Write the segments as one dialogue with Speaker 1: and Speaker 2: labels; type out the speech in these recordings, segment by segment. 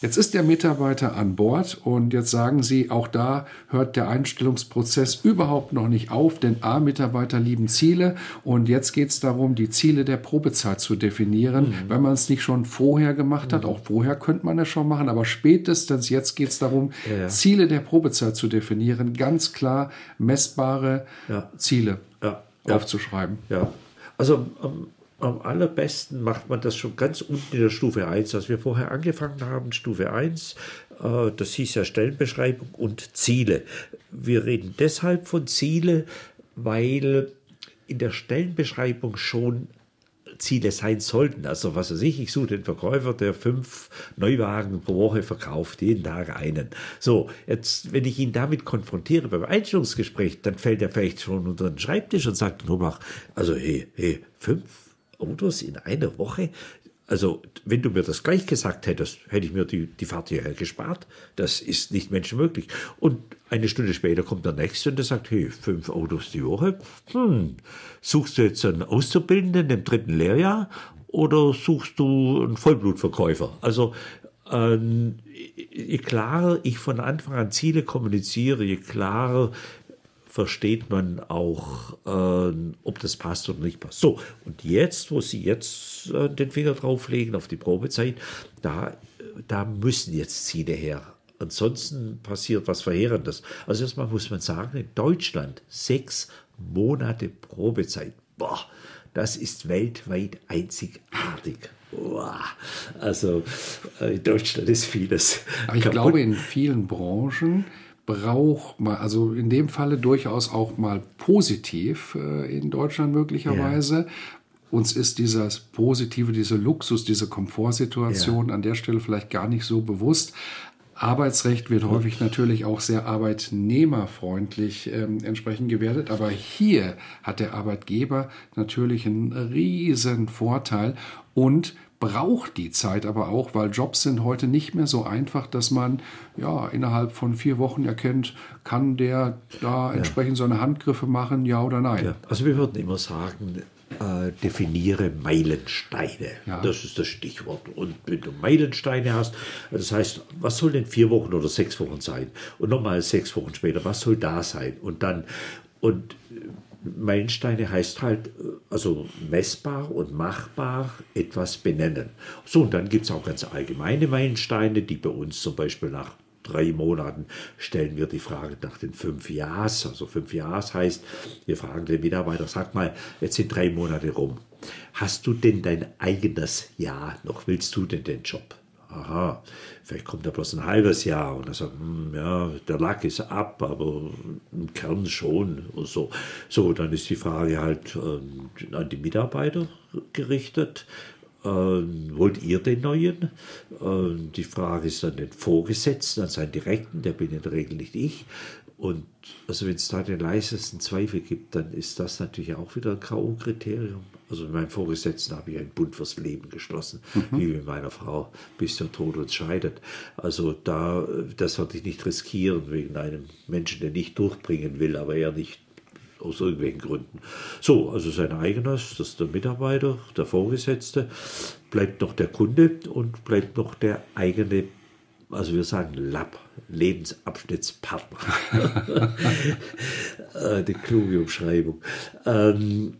Speaker 1: Jetzt ist der Mitarbeiter an Bord und jetzt sagen Sie, auch da hört der Einstellungsprozess überhaupt noch nicht auf, denn A, Mitarbeiter lieben Ziele und jetzt geht es darum, die Ziele der Probezeit zu definieren. Mhm. Wenn man es nicht schon vorher gemacht hat, mhm. auch vorher könnte man es schon machen, aber spätestens jetzt geht es darum, ja. Ziele der Probezeit zu definieren, ganz klar messbare ja. Ziele aufzuschreiben.
Speaker 2: Ja, also ähm, am allerbesten macht man das schon ganz unten in der Stufe 1, als wir vorher angefangen haben, Stufe 1, äh, das hieß ja Stellenbeschreibung und Ziele. Wir reden deshalb von Ziele, weil in der Stellenbeschreibung schon Ziele sein sollten. Also was weiß ich, ich suche den Verkäufer, der fünf Neuwagen pro Woche verkauft, jeden Tag einen. So, jetzt, wenn ich ihn damit konfrontiere beim Einstellungsgespräch, dann fällt er vielleicht schon unter den Schreibtisch und sagt, Nobach, also hey, hey, fünf Autos in einer Woche. Also, wenn du mir das gleich gesagt hättest, hätte ich mir die, die Fahrt hierher gespart. Das ist nicht menschenmöglich. Und eine Stunde später kommt der Nächste und der sagt, hey, fünf Autos die Woche. Hm, suchst du jetzt einen Auszubildenden im dritten Lehrjahr oder suchst du einen Vollblutverkäufer? Also, ähm, je klarer ich von Anfang an Ziele kommuniziere, je klarer versteht man auch, äh, ob das passt oder nicht passt. So, und jetzt, wo Sie jetzt äh, den Finger drauflegen auf die Probezeit, da, da müssen jetzt Ziele her. Ansonsten passiert was Verheerendes. Also erstmal muss man sagen, in Deutschland sechs Monate Probezeit. Boah, das ist weltweit einzigartig. Boah, also äh, in Deutschland ist vieles.
Speaker 1: Aber ich kaputt. glaube, in vielen Branchen braucht man, also in dem Falle durchaus auch mal positiv äh, in Deutschland möglicherweise. Ja. Uns ist dieses Positive, diese Luxus, diese Komfortsituation ja. an der Stelle vielleicht gar nicht so bewusst. Arbeitsrecht wird häufig natürlich auch sehr arbeitnehmerfreundlich ähm, entsprechend gewertet, aber hier hat der Arbeitgeber natürlich einen riesen Vorteil und braucht die Zeit aber auch, weil Jobs sind heute nicht mehr so einfach, dass man ja innerhalb von vier Wochen erkennt, kann der da ja. entsprechend seine Handgriffe machen, ja oder nein. Ja.
Speaker 2: Also wir würden immer sagen, äh, definiere Meilensteine. Ja. Das ist das Stichwort. Und wenn du Meilensteine hast, das heißt, was soll denn vier Wochen oder sechs Wochen sein? Und nochmal sechs Wochen später, was soll da sein? Und dann, und Meilensteine heißt halt, also messbar und machbar etwas benennen. So, und dann gibt es auch ganz allgemeine Meilensteine, die bei uns zum Beispiel nach drei Monaten stellen wir die Frage nach den fünf Jahres. Also fünf Jahres heißt, wir fragen den Mitarbeiter, sag mal, jetzt sind drei Monate rum. Hast du denn dein eigenes Jahr noch? Willst du denn den Job? aha, vielleicht kommt er bloß ein halbes Jahr und er sagt, hm, ja, der Lack ist ab, aber im Kern schon und so. So, dann ist die Frage halt äh, an die Mitarbeiter gerichtet. Äh, wollt ihr den neuen? Äh, die Frage ist an den Vorgesetzten, an seinen Direkten, der bin in der Regel nicht ich. Und also wenn es da den leisesten Zweifel gibt, dann ist das natürlich auch wieder ein K.O.-Kriterium. Also mit meinem Vorgesetzten habe ich einen Bund fürs Leben geschlossen, mhm. wie mit meiner Frau, bis der Tod uns scheidet. Also da, das würde ich nicht riskieren wegen einem Menschen, der nicht durchbringen will, aber er nicht aus irgendwelchen Gründen. So, also sein eigenes, das ist der Mitarbeiter, der Vorgesetzte, bleibt noch der Kunde und bleibt noch der eigene also wir sagen LAP, Lebensabschnittspartner. Eine äh, kluge Umschreibung. Ähm,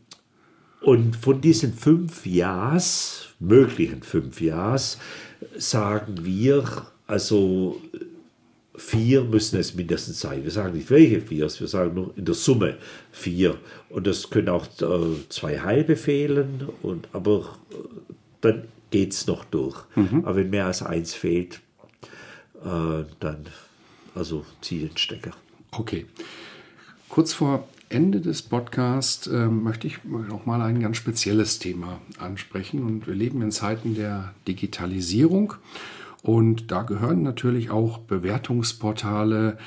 Speaker 2: und von diesen fünf Jahres, möglichen fünf Jahres, sagen wir, also vier müssen es mindestens sein. Wir sagen nicht welche vier, wir sagen nur in der Summe vier. Und das können auch äh, zwei halbe fehlen, und, aber äh, dann geht es noch durch. Mhm. Aber wenn mehr als eins fehlt, äh, dann also ziehe den Stecker.
Speaker 1: Okay. Kurz vor Ende des Podcasts äh, möchte ich noch mal ein ganz spezielles Thema ansprechen. Und wir leben in Zeiten der Digitalisierung. Und da gehören natürlich auch Bewertungsportale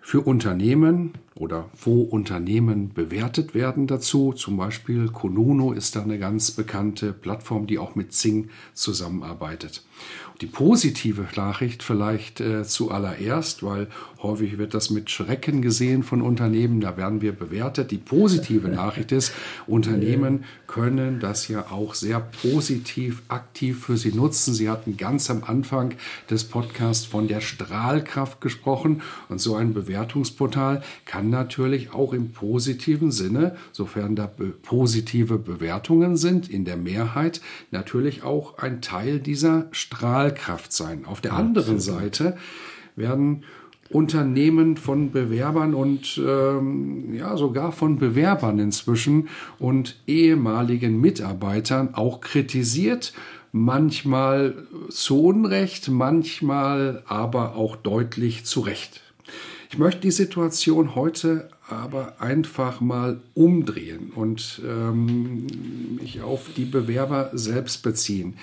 Speaker 1: für Unternehmen oder wo Unternehmen bewertet werden dazu. Zum Beispiel Konuno ist da eine ganz bekannte Plattform, die auch mit Zing zusammenarbeitet. Die positive Nachricht vielleicht äh, zuallererst, weil häufig wird das mit Schrecken gesehen von Unternehmen, da werden wir bewertet. Die positive Nachricht ist, Unternehmen können das ja auch sehr positiv, aktiv für sie nutzen. Sie hatten ganz am Anfang des Podcasts von der Strahlkraft gesprochen und so ein Bewertungsportal kann natürlich auch im positiven Sinne, sofern da be positive Bewertungen sind, in der Mehrheit natürlich auch ein Teil dieser Strahlkraft sein. Auf der anderen Seite werden Unternehmen von Bewerbern und ähm, ja sogar von Bewerbern inzwischen und ehemaligen Mitarbeitern auch kritisiert, manchmal zu Unrecht, manchmal aber auch deutlich zu Recht. Ich möchte die Situation heute aber einfach mal umdrehen und ähm, mich auf die Bewerber selbst beziehen.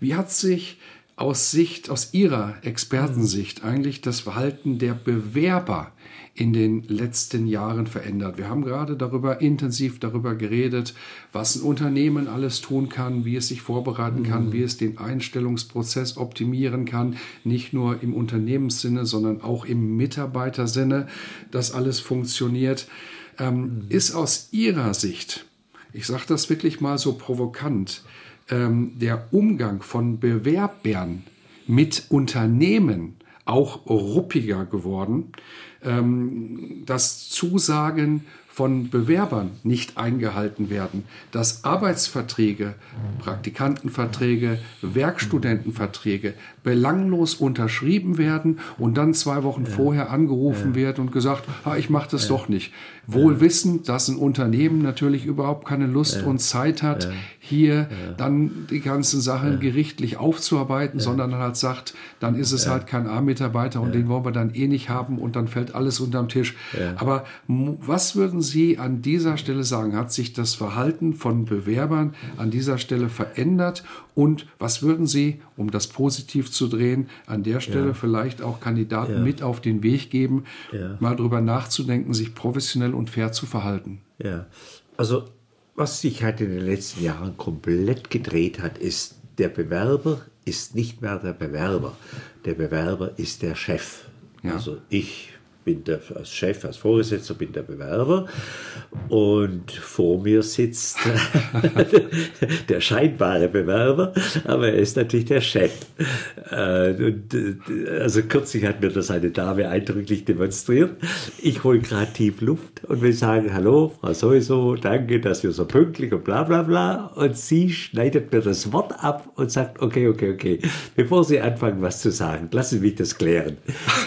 Speaker 1: Wie hat sich aus Sicht, aus Ihrer Expertensicht eigentlich das Verhalten der Bewerber in den letzten Jahren verändert? Wir haben gerade darüber intensiv darüber geredet, was ein Unternehmen alles tun kann, wie es sich vorbereiten kann, mhm. wie es den Einstellungsprozess optimieren kann, nicht nur im Unternehmenssinne, sondern auch im Mitarbeitersinne, dass alles funktioniert. Ähm, mhm. Ist aus Ihrer Sicht, ich sage das wirklich mal so provokant, ähm, der Umgang von Bewerbern mit Unternehmen auch ruppiger geworden. Ähm, das Zusagen von Bewerbern nicht eingehalten werden, dass Arbeitsverträge, Praktikantenverträge, Werkstudentenverträge belanglos unterschrieben werden und dann zwei Wochen vorher angerufen wird und gesagt, ah, ich mache das doch nicht. Wohl wissend, dass ein Unternehmen natürlich überhaupt keine Lust und Zeit hat, hier dann die ganzen Sachen gerichtlich aufzuarbeiten, sondern halt sagt, dann ist es halt kein A-Mitarbeiter und den wollen wir dann eh nicht haben und dann fällt alles unterm Tisch. Aber was würden Sie an dieser Stelle sagen? Hat sich das Verhalten von Bewerbern an dieser Stelle verändert? Und was würden Sie, um das positiv zu drehen, an der Stelle ja. vielleicht auch Kandidaten ja. mit auf den Weg geben, ja. mal drüber nachzudenken, sich professionell und fair zu verhalten?
Speaker 2: Ja, also was sich halt in den letzten Jahren komplett gedreht hat, ist, der Bewerber ist nicht mehr der Bewerber. Der Bewerber ist der Chef. Also ich bin der, als Chef, als Vorgesetzter bin der Bewerber und vor mir sitzt der scheinbare Bewerber, aber er ist natürlich der Chef. Äh, und, äh, also kürzlich hat mir das eine Dame eindrücklich demonstriert. Ich hole gerade tief Luft und will sagen, hallo, Frau sowieso, danke, dass wir so pünktlich und bla bla bla. Und sie schneidet mir das Wort ab und sagt, okay, okay, okay, bevor Sie anfangen, was zu sagen, lassen Sie mich das klären.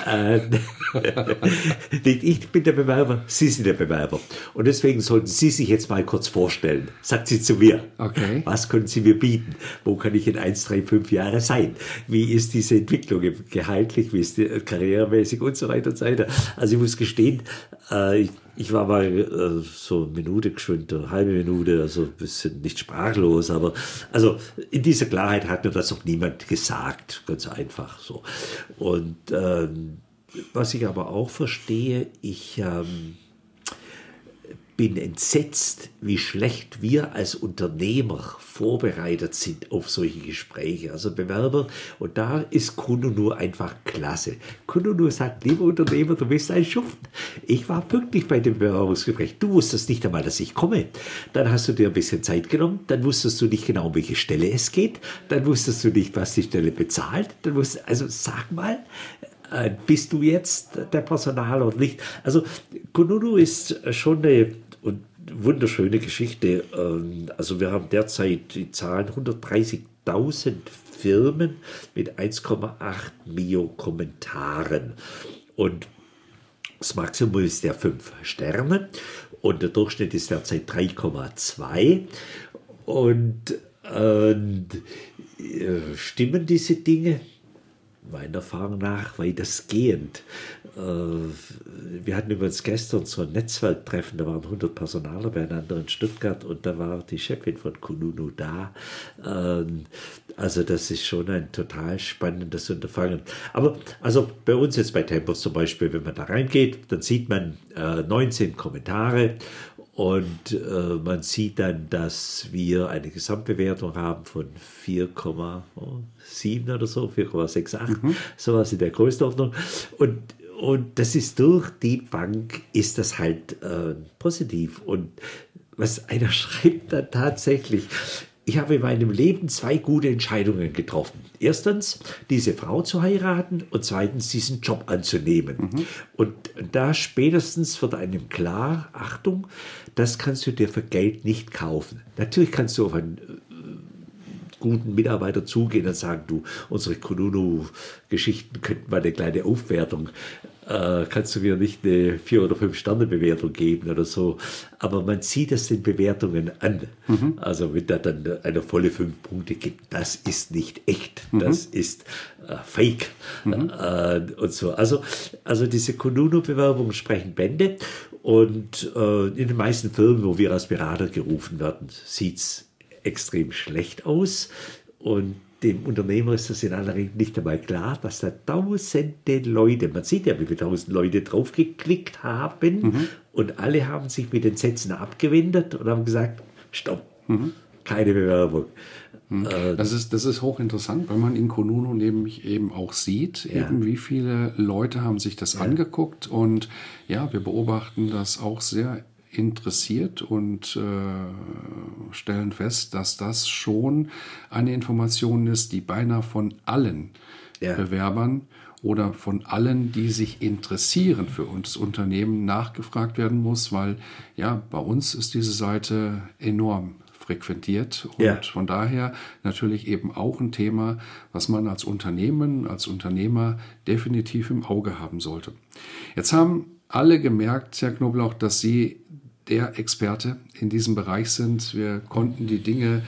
Speaker 2: Nicht ich bin der Bewerber, Sie sind der Bewerber. Und deswegen sollten Sie sich jetzt mal kurz vorstellen. Sagt sie zu mir. Okay. Was können Sie mir bieten? Wo kann ich in 1, 3, 5 Jahre sein? Wie ist diese Entwicklung gehaltlich, wie ist die äh, karrieremäßig und so weiter und so weiter. Also ich muss gestehen, äh, ich, ich war mal äh, so eine Minute geschwind, eine halbe Minute, also ein bisschen nicht sprachlos, aber also in dieser Klarheit hat mir das noch niemand gesagt, ganz einfach so. Und ähm, was ich aber auch verstehe, ich ähm, bin entsetzt, wie schlecht wir als Unternehmer vorbereitet sind auf solche Gespräche. Also Bewerber, und da ist Kununu einfach klasse. Kununu sagt, lieber Unternehmer, du bist ein Schuft. Ich war pünktlich bei dem Bewerbungsgespräch. Du wusstest nicht einmal, dass ich komme. Dann hast du dir ein bisschen Zeit genommen. Dann wusstest du nicht genau, um welche Stelle es geht. Dann wusstest du nicht, was die Stelle bezahlt. Dann wusstest, also sag mal, bist du jetzt der Personal oder nicht? Also Kununu ist schon eine wunderschöne Geschichte. Ähm, also wir haben derzeit die Zahlen 130.000 Firmen mit 1,8 Mio Kommentaren. Und das Maximum ist ja 5 Sterne und der Durchschnitt ist derzeit 3,2. Und äh, stimmen diese Dinge? Meiner Erfahrung nach weitestgehend. äh, wir hatten übrigens gestern so ein Netzwerktreffen, da waren 100 Personaler beieinander in Stuttgart und da war die Chefin von Kununu da. Ähm, also das ist schon ein total spannendes Unterfangen. Aber also bei uns jetzt bei Tempos zum Beispiel, wenn man da reingeht, dann sieht man 19 Kommentare und äh, man sieht dann, dass wir eine Gesamtbewertung haben von 4,7 oder so, 4,68, mhm. sowas in der Größenordnung. Und, und das ist durch die Bank, ist das halt äh, positiv. Und was einer schreibt dann tatsächlich, ich habe in meinem Leben zwei gute Entscheidungen getroffen. Erstens, diese Frau zu heiraten und zweitens, diesen Job anzunehmen. Mhm. Und da spätestens wird einem klar, Achtung, das kannst du dir für Geld nicht kaufen. Natürlich kannst du auf einen äh, guten Mitarbeiter zugehen und sagen, du, unsere Kununu-Geschichten könnten mal eine kleine Aufwertung äh, kannst du mir nicht eine vier oder fünf Sterne Bewertung geben oder so. Aber man sieht es den Bewertungen an. Mhm. Also wenn da dann eine volle fünf Punkte gibt, das ist nicht echt, mhm. das ist äh, Fake mhm. äh, und so. Also, also diese Kununu-Bewerbungen sprechen Bände und äh, in den meisten Firmen, wo wir als Berater gerufen werden, sieht es extrem schlecht aus. Und dem Unternehmer ist das in aller Regel nicht einmal klar, dass da tausende Leute, man sieht ja, wie viele tausend Leute draufgeklickt haben mhm. und alle haben sich mit den Sätzen abgewendet und haben gesagt, stopp, mhm. keine Bewerbung.
Speaker 1: Mhm. Äh, das ist, das ist hochinteressant, weil man in Konuno nämlich eben auch sieht, ja. eben wie viele Leute haben sich das ja. angeguckt und ja, wir beobachten das auch sehr interessiert und äh, stellen fest, dass das schon eine Information ist, die beinahe von allen ja. Bewerbern oder von allen, die sich interessieren für uns Unternehmen, nachgefragt werden muss, weil ja, bei uns ist diese Seite enorm frequentiert und ja. von daher natürlich eben auch ein Thema, was man als Unternehmen, als Unternehmer definitiv im Auge haben sollte. Jetzt haben alle gemerkt, Herr Knoblauch, dass Sie der Experte in diesem Bereich sind. Wir konnten die Dinge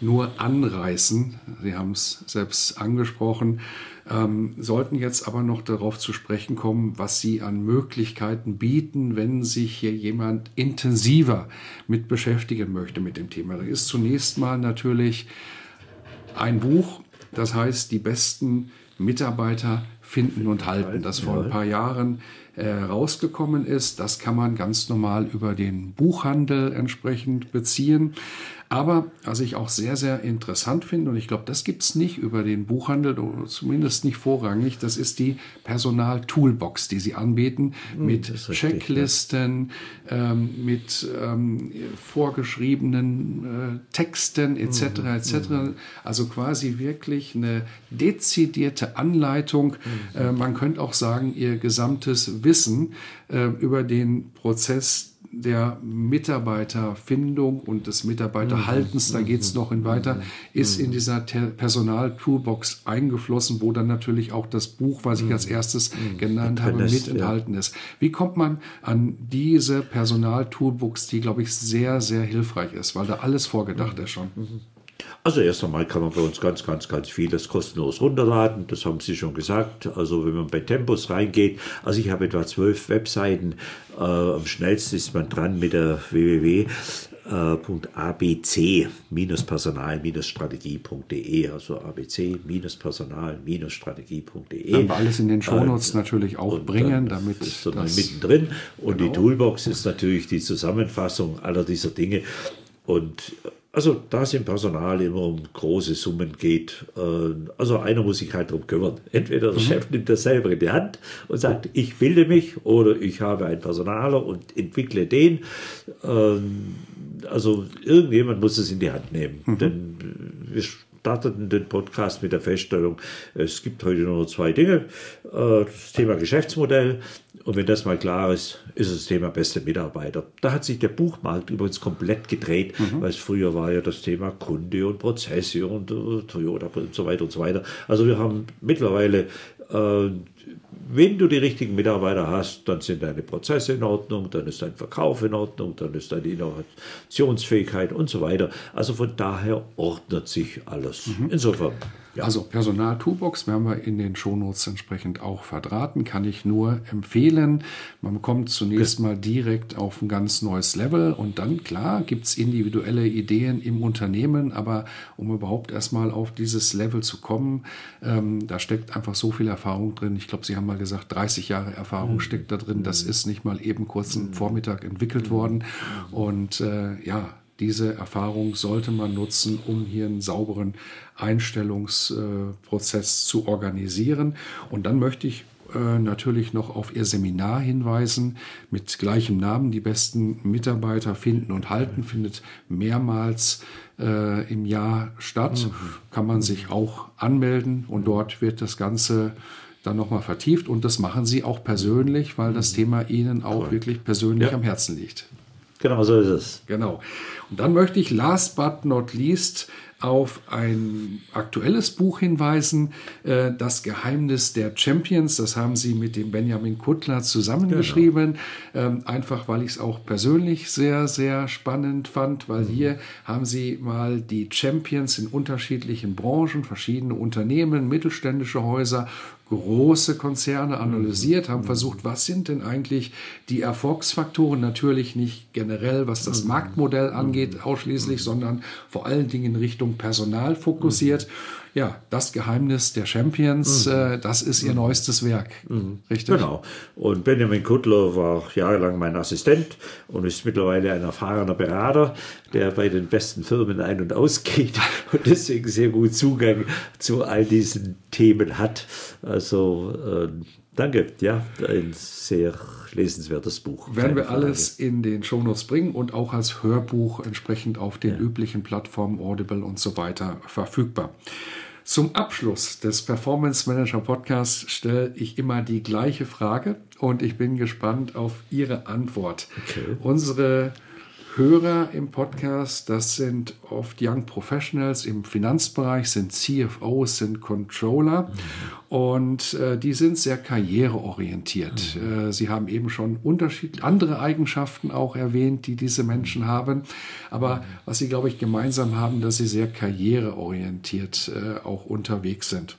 Speaker 1: nur anreißen. Sie haben es selbst angesprochen, ähm, sollten jetzt aber noch darauf zu sprechen kommen, was Sie an Möglichkeiten bieten, wenn sich hier jemand intensiver mit beschäftigen möchte mit dem Thema. Da ist zunächst mal natürlich ein Buch, das heißt die besten Mitarbeiter finden und halten, das vor ein paar Jahren rausgekommen ist. Das kann man ganz normal über den Buchhandel entsprechend beziehen. Aber was ich auch sehr, sehr interessant finde, und ich glaube, das gibt es nicht über den Buchhandel, oder zumindest nicht vorrangig, das ist die Personal-Toolbox, die sie anbieten, hm, mit Checklisten, ja. ähm, mit ähm, vorgeschriebenen äh, Texten etc. Mhm. etc. Mhm. Also quasi wirklich eine dezidierte Anleitung. Mhm. Äh, man könnte auch sagen, ihr gesamtes Wissen äh, über den Prozess der Mitarbeiterfindung und des Mitarbeiterhaltens, da geht es noch in weiter, ist in dieser Personal-Toolbox eingeflossen, wo dann natürlich auch das Buch, was ich als erstes genannt habe, mit enthalten ist. Wie kommt man an diese Personal-Toolbox, die, glaube ich, sehr, sehr hilfreich ist, weil da alles vorgedacht ist schon?
Speaker 2: Also erst einmal kann man bei uns ganz, ganz, ganz vieles kostenlos runterladen. Das haben Sie schon gesagt. Also wenn man bei Tempos reingeht, also ich habe etwa zwölf Webseiten. Äh, am schnellsten ist man dran mit der www abc-personal-strategie.de, also abc-personal-strategie.de.
Speaker 1: Dann wir alles in den Shownotes äh, natürlich auch bringen, damit
Speaker 2: ist dann das mittendrin. Und genau. die Toolbox ist natürlich die Zusammenfassung aller dieser Dinge. Und also da es im Personal immer um große Summen geht, äh, also einer muss sich halt darum kümmern. Entweder der mhm. Chef nimmt das selber in die Hand und sagt, ich bilde mich oder ich habe einen Personaler und entwickle den. Ähm, also irgendjemand muss es in die Hand nehmen. Mhm. Denn wir starteten den Podcast mit der Feststellung, es gibt heute nur zwei Dinge. Äh, das Thema Geschäftsmodell und wenn das mal klar ist, ist das Thema beste Mitarbeiter. Da hat sich der Buchmarkt übrigens komplett gedreht, mhm. weil es früher war ja das Thema Kunde und Prozesse und uh, Toyota und so weiter und so weiter. Also wir haben mittlerweile, äh, wenn du die richtigen Mitarbeiter hast, dann sind deine Prozesse in Ordnung, dann ist dein Verkauf in Ordnung, dann ist deine Innovationsfähigkeit und so weiter. Also von daher ordnet sich alles. Mhm. Insofern
Speaker 1: Ja. Also Personal Toolbox werden wir in den Shownotes entsprechend auch verdrahten, kann ich nur empfehlen. Man kommt zunächst mal direkt auf ein ganz neues Level und dann, klar, gibt es individuelle Ideen im Unternehmen, aber um überhaupt erstmal auf dieses Level zu kommen, ähm, da steckt einfach so viel Erfahrung drin. Ich glaube, Sie haben mal gesagt, 30 Jahre Erfahrung mhm. steckt da drin. Das mhm. ist nicht mal eben kurzen mhm. Vormittag entwickelt worden. Mhm. Und äh, ja, diese Erfahrung sollte man nutzen, um hier einen sauberen Einstellungsprozess zu organisieren. Und dann möchte ich äh, natürlich noch auf Ihr Seminar hinweisen mit gleichem Namen. Die besten Mitarbeiter finden und halten findet mehrmals äh, im Jahr statt. Mhm. Kann man sich auch anmelden und dort wird das Ganze dann nochmal vertieft und das machen Sie auch persönlich, weil das mhm. Thema Ihnen auch cool. wirklich persönlich ja. am Herzen liegt.
Speaker 2: Genau, so ist es.
Speaker 1: Genau. Und dann möchte ich last but not least auf ein aktuelles Buch hinweisen, äh, Das Geheimnis der Champions. Das haben Sie mit dem Benjamin Kuttler zusammengeschrieben. Genau. Ähm, einfach weil ich es auch persönlich sehr, sehr spannend fand, weil mhm. hier haben Sie mal die Champions in unterschiedlichen Branchen, verschiedene Unternehmen, mittelständische Häuser, große Konzerne analysiert, haben mhm. versucht, was sind denn eigentlich die Erfolgsfaktoren, natürlich nicht generell, was das mhm. Marktmodell angeht, mhm. ausschließlich, sondern vor allen Dingen in Richtung Personal fokussiert ja, das Geheimnis der Champions, mhm. äh, das ist ihr mhm. neuestes Werk.
Speaker 2: Mhm. Richtig? Genau. Und Benjamin Kuttler war jahrelang mein Assistent und ist mittlerweile ein erfahrener Berater, der bei den besten Firmen ein- und ausgeht und deswegen sehr gut Zugang zu all diesen Themen hat. Also äh, danke, ja, ein sehr lesenswertes Buch.
Speaker 1: Werden wir alles in den Shownotes bringen und auch als Hörbuch entsprechend auf den ja. üblichen Plattformen Audible und so weiter verfügbar. Zum Abschluss des Performance Manager Podcasts stelle ich immer die gleiche Frage und ich bin gespannt auf Ihre Antwort. Okay. Unsere Hörer im Podcast, das sind oft Young Professionals im Finanzbereich, sind CFOs, sind Controller mhm. Und äh, die sind sehr karriereorientiert. Mhm. Äh, sie haben eben schon unterschiedliche andere Eigenschaften auch erwähnt, die diese Menschen haben. Aber mhm. was sie, glaube ich, gemeinsam haben, dass sie sehr karriereorientiert äh, auch unterwegs sind.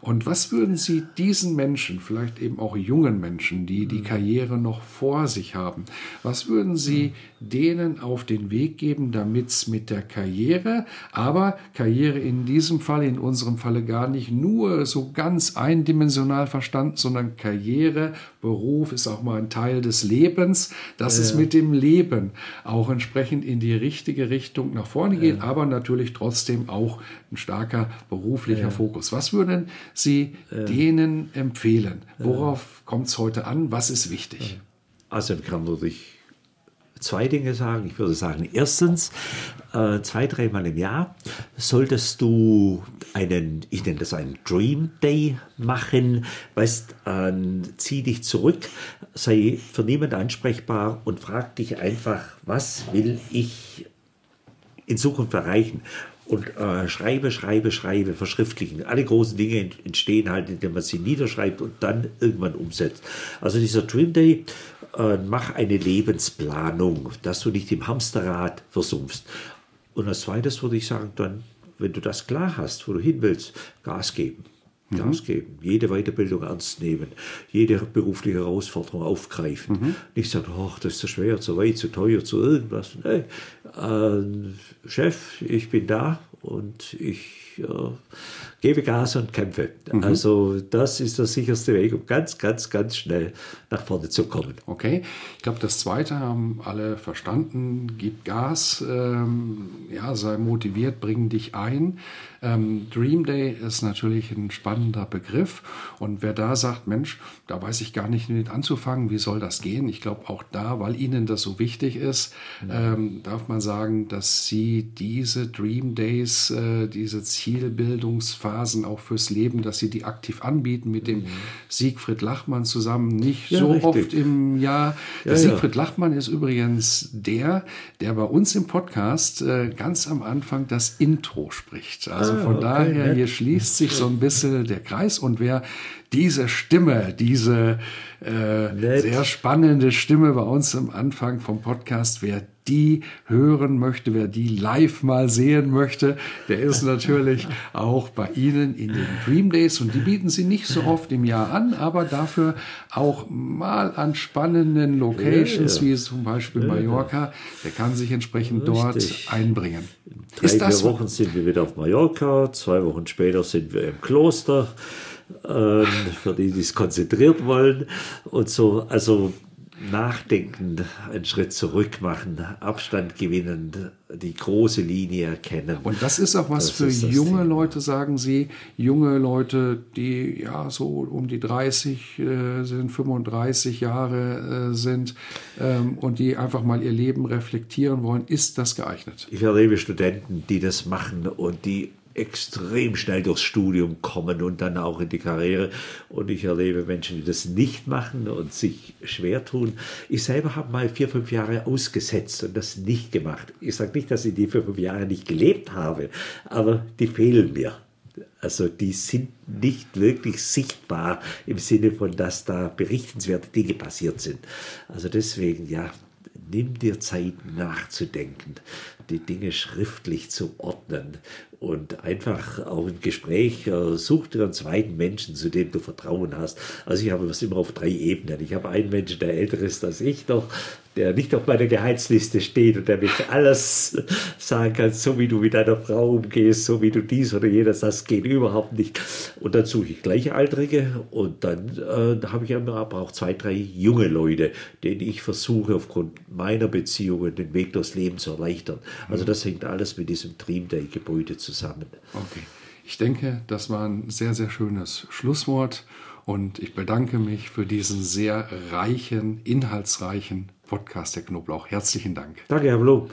Speaker 1: Und was würden Sie diesen Menschen, vielleicht eben auch jungen Menschen, die die mhm. Karriere noch vor sich haben, was würden Sie mhm. denen auf den Weg geben, damit es mit der Karriere, aber Karriere in diesem Fall, in unserem Falle gar nicht nur so ganz eindimensional verstanden, sondern Karriere, Beruf ist auch mal ein Teil des Lebens, dass ja. es mit dem Leben auch entsprechend in die richtige Richtung nach vorne geht, ja. aber natürlich trotzdem auch ein starker beruflicher ja. Fokus. Was würden Sie denen empfehlen? Worauf kommt es heute an? Was ist wichtig?
Speaker 2: Also kann natürlich zwei Dinge sagen. Ich würde sagen, erstens, äh, zwei, dreimal im Jahr solltest du einen, ich nenne das einen Dream Day machen. Weißt, äh, zieh dich zurück, sei für niemand ansprechbar und frag dich einfach, was will ich in Zukunft erreichen? und äh, schreibe, schreibe, schreibe, verschriftlichen. Alle großen Dinge entstehen halt, indem man sie niederschreibt und dann irgendwann umsetzt. Also dieser Dream Day, äh, mach eine Lebensplanung, dass du nicht im Hamsterrad versumpfst. Und als zweites würde ich sagen, dann, wenn du das klar hast, wo du hin willst, Gas geben. Mhm. Gas geben, jede Weiterbildung ernst nehmen, jede berufliche Herausforderung aufgreifen. Mhm. Nicht sagen, ach, das ist zu schwer, zu weit, zu teuer, zu irgendwas. Nee. Äh, Chef, ich bin da und ich äh, gebe Gas und kämpfe. Mhm. Also das ist der sicherste Weg, um ganz, ganz, ganz schnell nach vorne zu kommen.
Speaker 1: Okay, ich glaube, das Zweite haben alle verstanden. Gib Gas, ähm, ja, sei motiviert, bring dich ein. Ähm, Dream Day ist natürlich ein spannender Begriff. Und wer da sagt, Mensch, da weiß ich gar nicht mit anzufangen, wie soll das gehen? Ich glaube auch da, weil Ihnen das so wichtig ist, ähm, darf man sagen, dass Sie diese Dream Days, äh, diese Zielbildungsphasen auch fürs Leben, dass Sie die aktiv anbieten mit dem mhm. Siegfried Lachmann zusammen, nicht ja, so richtig. oft im Jahr. Der ja, Siegfried ja. Lachmann ist übrigens der, der bei uns im Podcast äh, ganz am Anfang das Intro spricht. Also also von okay, daher, hier schließt sich so ein bisschen der Kreis und wer diese Stimme, diese äh, sehr spannende Stimme bei uns am Anfang vom Podcast, wer die hören möchte, wer die live mal sehen möchte, der ist natürlich auch bei Ihnen in den Dream Days und die bieten sie nicht so oft im Jahr an, aber dafür auch mal an spannenden Locations, ja, ja. wie zum Beispiel Mallorca. Der kann sich entsprechend Richtig. dort einbringen.
Speaker 2: Drei, ist vier Wochen sind wir wieder auf Mallorca, zwei Wochen später sind wir im Kloster. Äh, für die, die es konzentriert wollen und so. Also nachdenken, einen Schritt zurück machen, Abstand gewinnen, die große Linie erkennen.
Speaker 1: Und das ist auch was das für junge Thema. Leute, sagen Sie, junge Leute, die ja so um die 30 äh, sind, 35 Jahre äh, sind ähm, und die einfach mal ihr Leben reflektieren wollen, ist das geeignet?
Speaker 2: Ich erlebe Studenten, die das machen und die extrem schnell durchs Studium kommen und dann auch in die Karriere. Und ich erlebe Menschen, die das nicht machen und sich schwer tun. Ich selber habe mal vier, fünf Jahre ausgesetzt und das nicht gemacht. Ich sage nicht, dass ich die vier, fünf Jahre nicht gelebt habe, aber die fehlen mir. Also die sind nicht wirklich sichtbar im Sinne von, dass da berichtenswerte Dinge passiert sind. Also deswegen, ja, nimm dir Zeit nachzudenken, die Dinge schriftlich zu ordnen und einfach auch im Gespräch äh, such dir einen zweiten Menschen, zu dem du Vertrauen hast. Also ich habe das immer auf drei Ebenen. Ich habe einen Menschen, der älter ist als ich noch, der nicht auf meiner Gehaltsliste steht und der mich alles sagen kann, so wie du mit deiner Frau umgehst, so wie du dies oder jenes, das geht überhaupt nicht. Und dann suche ich Gleichaltrige und dann äh, habe ich aber auch zwei, drei junge Leute, denen ich versuche, aufgrund meiner Beziehungen den Weg durchs Leben zu erleichtern. Also das hängt alles mit diesem Dream Day Gebäude zusammen.
Speaker 1: Okay. Ich denke, das war ein sehr, sehr schönes Schlusswort und ich bedanke mich für diesen sehr reichen, inhaltsreichen Podcast der Knoblauch. Herzlichen Dank.
Speaker 2: Danke, Herr Blum.